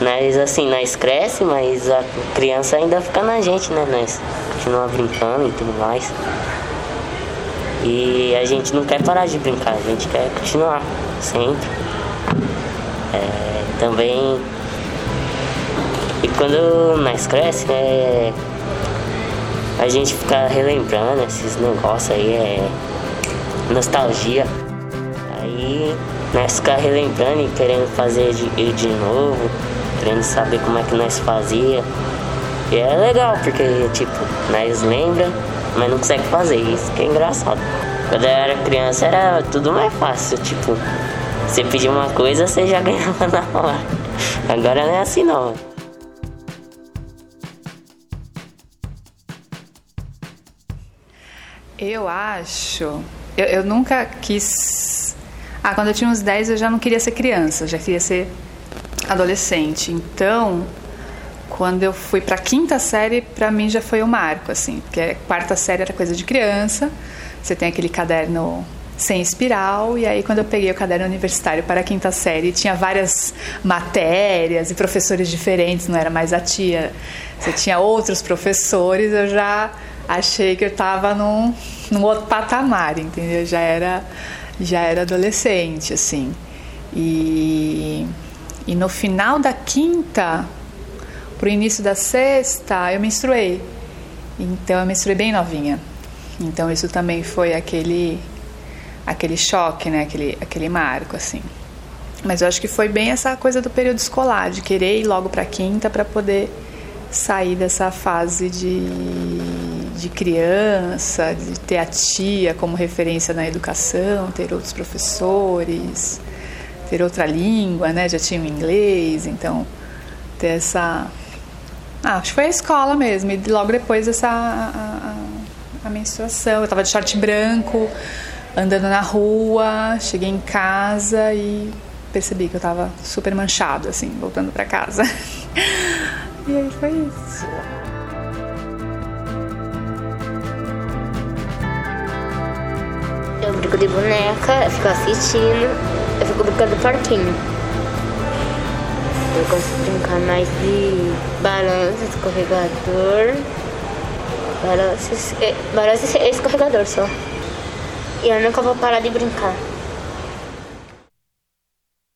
Nós, assim, nós cresce, mas a criança ainda fica na gente, né? Nós continua brincando e tudo mais. E a gente não quer parar de brincar, a gente quer continuar sempre. É, também. E quando nós cresce, né? A gente fica relembrando esses negócios aí, é nostalgia. Aí nós ficar relembrando e querendo fazer de, de novo, querendo saber como é que nós fazia. E é legal, porque tipo, nós lembra, mas não consegue fazer. Isso que é engraçado. Quando eu era criança era tudo mais fácil, tipo, você pedia uma coisa, você já ganhava na hora. Agora não é assim não. Eu acho. Eu, eu nunca quis. Ah, quando eu tinha uns 10 eu já não queria ser criança, já queria ser adolescente. Então, quando eu fui para quinta série, para mim já foi um marco, assim, porque a quarta série era coisa de criança. Você tem aquele caderno sem espiral, e aí quando eu peguei o caderno universitário para a quinta série, tinha várias matérias e professores diferentes, não era mais a tia, você tinha outros professores, eu já achei que eu estava num, num outro patamar, entendeu? Já era, já era adolescente, assim. E, e no final da quinta, pro início da sexta, eu menstruei. Então eu menstruei bem novinha. Então isso também foi aquele aquele choque, né? Aquele, aquele marco, assim. Mas eu acho que foi bem essa coisa do período escolar, de querer ir logo para quinta para poder sair dessa fase de, de criança, de ter a tia como referência na educação, ter outros professores, ter outra língua, né? Já tinha o inglês, então ter essa. Ah, acho que foi a escola mesmo, e logo depois essa. A, a, a menstruação. Eu tava de short branco, andando na rua, cheguei em casa e percebi que eu tava super manchado, assim, voltando para casa. e aí foi isso. Eu brinco de boneca, fico assistindo, eu fico brincando de. Eu gosto de brincar mais de balanço, escorregador. Balanço, balanço e escorregador só. E eu nunca vou parar de brincar.